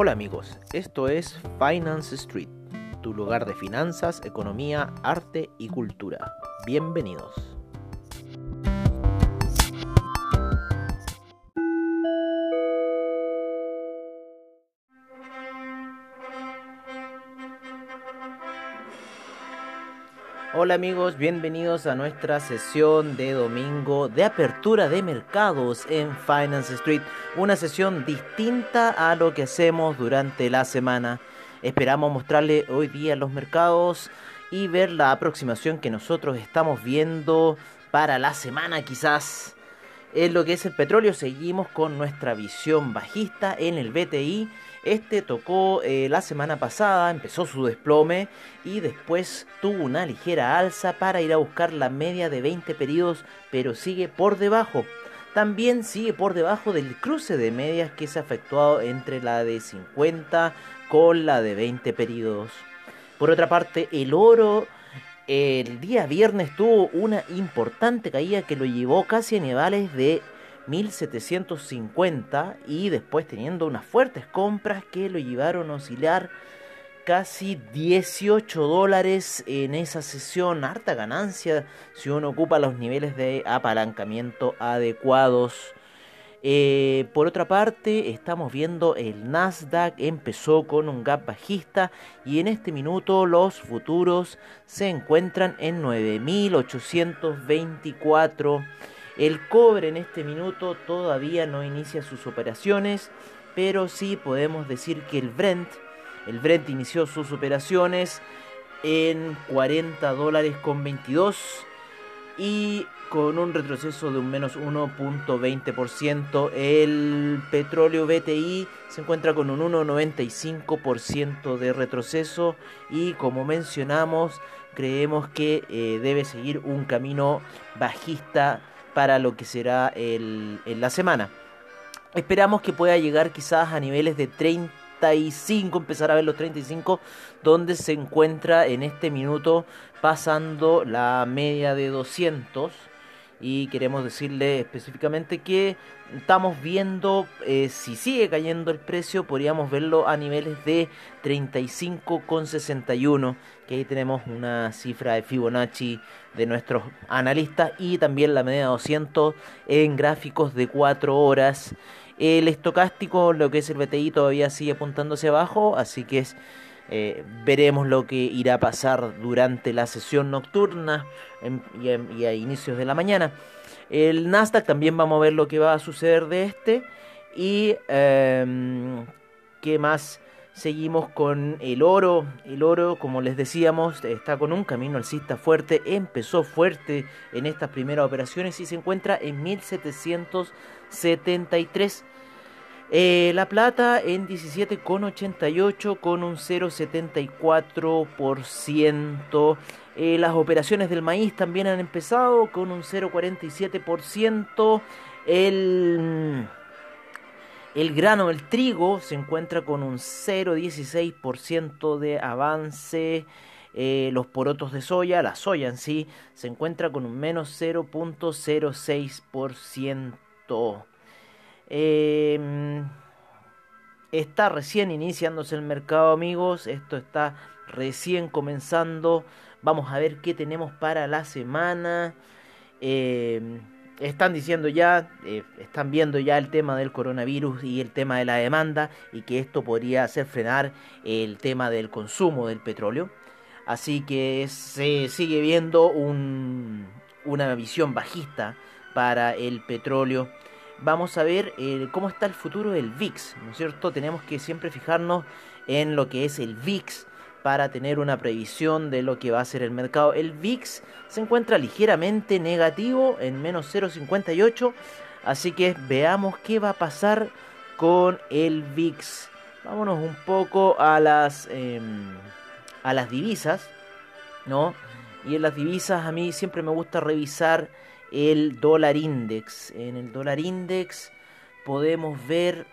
Hola amigos, esto es Finance Street, tu lugar de finanzas, economía, arte y cultura. Bienvenidos. Hola amigos, bienvenidos a nuestra sesión de domingo de apertura de mercados en Finance Street, una sesión distinta a lo que hacemos durante la semana. Esperamos mostrarle hoy día los mercados y ver la aproximación que nosotros estamos viendo para la semana quizás. En lo que es el petróleo seguimos con nuestra visión bajista en el BTI este tocó eh, la semana pasada, empezó su desplome y después tuvo una ligera alza para ir a buscar la media de 20 periodos, pero sigue por debajo. También sigue por debajo del cruce de medias que se ha efectuado entre la de 50 con la de 20 periodos. Por otra parte, el oro el día viernes tuvo una importante caída que lo llevó casi a niveles de 1750 y después teniendo unas fuertes compras que lo llevaron a oscilar casi 18 dólares en esa sesión, harta ganancia si uno ocupa los niveles de apalancamiento adecuados. Eh, por otra parte, estamos viendo el Nasdaq empezó con un gap bajista y en este minuto los futuros se encuentran en 9824 el cobre en este minuto todavía no inicia sus operaciones, pero sí podemos decir que el Brent, el Brent inició sus operaciones en 40 dólares con 22 y con un retroceso de un menos 1.20%. El petróleo BTI se encuentra con un 1.95% de retroceso y como mencionamos creemos que eh, debe seguir un camino bajista para lo que será el, en la semana. Esperamos que pueda llegar quizás a niveles de 35, empezar a ver los 35, donde se encuentra en este minuto pasando la media de 200 y queremos decirle específicamente que estamos viendo eh, si sigue cayendo el precio podríamos verlo a niveles de 35,61 que ahí tenemos una cifra de Fibonacci de nuestros analistas y también la media de 200 en gráficos de 4 horas el estocástico lo que es el BTI todavía sigue apuntándose abajo así que es eh, veremos lo que irá a pasar durante la sesión nocturna y, a, inicios de la mañana. El Nasdaq también vamos a ver lo que va a suceder de este. Y em, qué más. Seguimos con el oro. El oro, como les decíamos, está con un camino alcista fuerte. Empezó fuerte en estas primeras operaciones y se encuentra en 1773. Eh, la plata en 17,88 con un 0,74%. Eh, las operaciones del maíz también han empezado con un 0,47%. El, el grano, el trigo, se encuentra con un 0,16% de avance. Eh, los porotos de soya, la soya en sí, se encuentra con un menos 0.06%. Em, está recién iniciándose el mercado, amigos. Esto está recién comenzando. Vamos a ver qué tenemos para la semana. Em, están diciendo ya, eh, están viendo ya el tema del coronavirus y el tema de la demanda y que esto podría hacer frenar el tema del consumo del petróleo. Así que se sigue viendo una visión bajista para el petróleo vamos a ver eh, cómo está el futuro del VIX, ¿no es cierto? Tenemos que siempre fijarnos en lo que es el VIX para tener una previsión de lo que va a ser el mercado. El VIX se encuentra ligeramente negativo en menos 0,58, así que veamos qué va a pasar con el VIX. Vámonos un poco a las, em, a las divisas, ¿no? Y en las divisas a mí siempre me gusta revisar el dólar index. En el dólar index podemos ver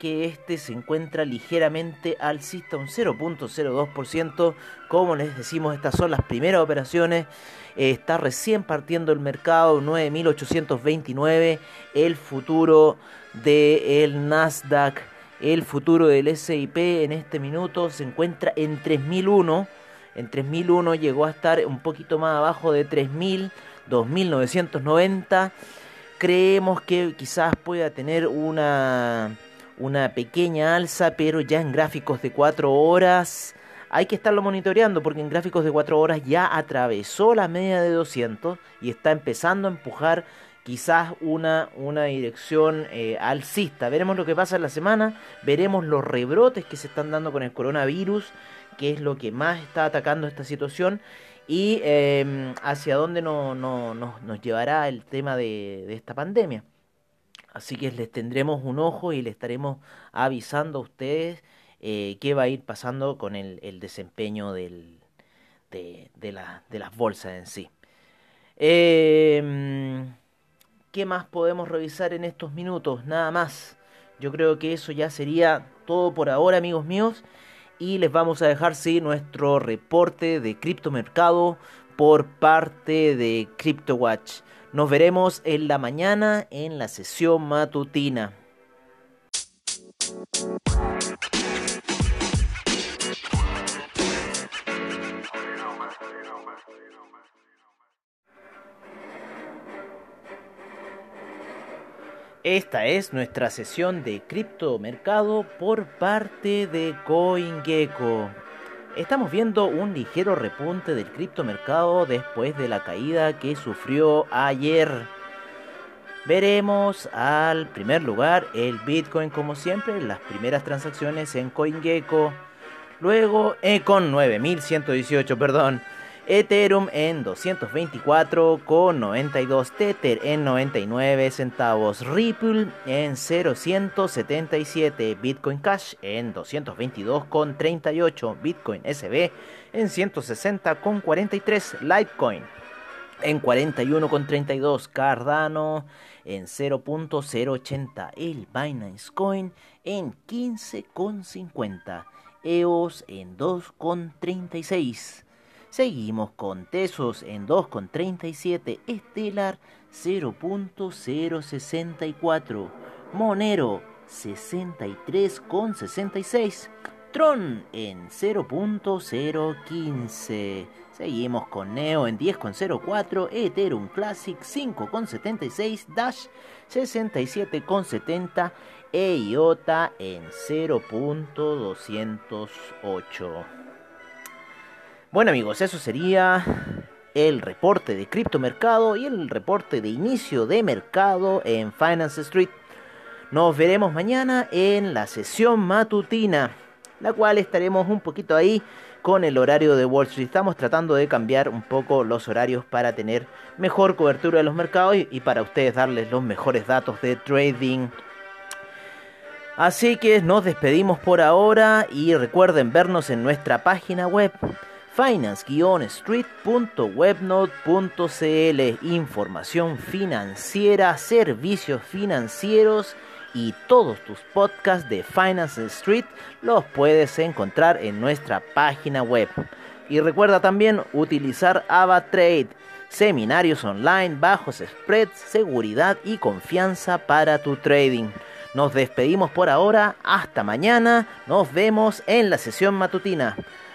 que este se encuentra ligeramente alcista, un 0.02%. Como les decimos, estas son las primeras operaciones. está recién partiendo el mercado, 9.829. El futuro del Nasdaq El futuro del SIP en este minuto se encuentra en 3001. En 3001 llegó a estar un poquito más abajo de 3000, 2990. Creemos que quizás pueda tener una, una pequeña alza, pero ya en gráficos de 4 horas hay que estarlo monitoreando porque en gráficos de 4 horas ya atravesó la media de 200 y está empezando a empujar quizás una, una dirección eh, alcista. Veremos lo que pasa en la semana, veremos los rebrotes que se están dando con el coronavirus, que es lo que más está atacando esta situación y em, hacia dónde no, nos llevará el tema de, esta pandemia. Así que les tendremos un ojo y les estaremos avisando a ustedes eh, qué va a ir pasando con el, desempeño de, de, las bolsas en sí. Em, ¿Qué más podemos revisar en estos minutos? Nada más. Yo creo que eso ya sería todo por ahora, amigos míos. Y les vamos a dejar, sí, nuestro reporte de criptomercado por parte de CryptoWatch. Nos veremos en la mañana en la sesión matutina. Esta es nuestra sesión de criptomercado por parte de CoinGecko. Estamos viendo un ligero repunte del criptomercado después de la caída que sufrió ayer. Veremos al primer lugar el Bitcoin como siempre, las primeras transacciones en CoinGecko. Luego eh, con 9118, perdón. Ethereum en 224,92, Tether en 99 centavos, Ripple en 0.177, Bitcoin Cash en 222,38, Bitcoin SB en 160,43, Litecoin en 41,32, Cardano en 0.080, el Binance Coin en 15,50, EOS en 2,36. Seguimos con Tesos en 2,37, Estelar 0.064, Monero 63,66, Tron en 0.015. Seguimos con Neo en 10,04, Ethereum Classic 5,76, Dash 67,70 e IOTA en 0.208. Bueno amigos, eso sería el reporte de criptomercado y el reporte de inicio de mercado en Finance Street. Nos veremos mañana en la sesión matutina, la cual estaremos un poquito ahí con el horario de Wall Street. Estamos tratando de cambiar un poco los horarios para tener mejor cobertura de los mercados y, y para ustedes darles los mejores datos de trading. Así que nos despedimos por ahora y recuerden vernos en nuestra página web finance-street.webnode.cl Información financiera, servicios financieros y todos tus podcasts de Finance Street los puedes encontrar en nuestra página web. Y recuerda también utilizar AvaTrade, seminarios online, bajos spreads, seguridad y confianza para tu trading. Nos despedimos por ahora, hasta mañana, nos vemos en la sesión matutina.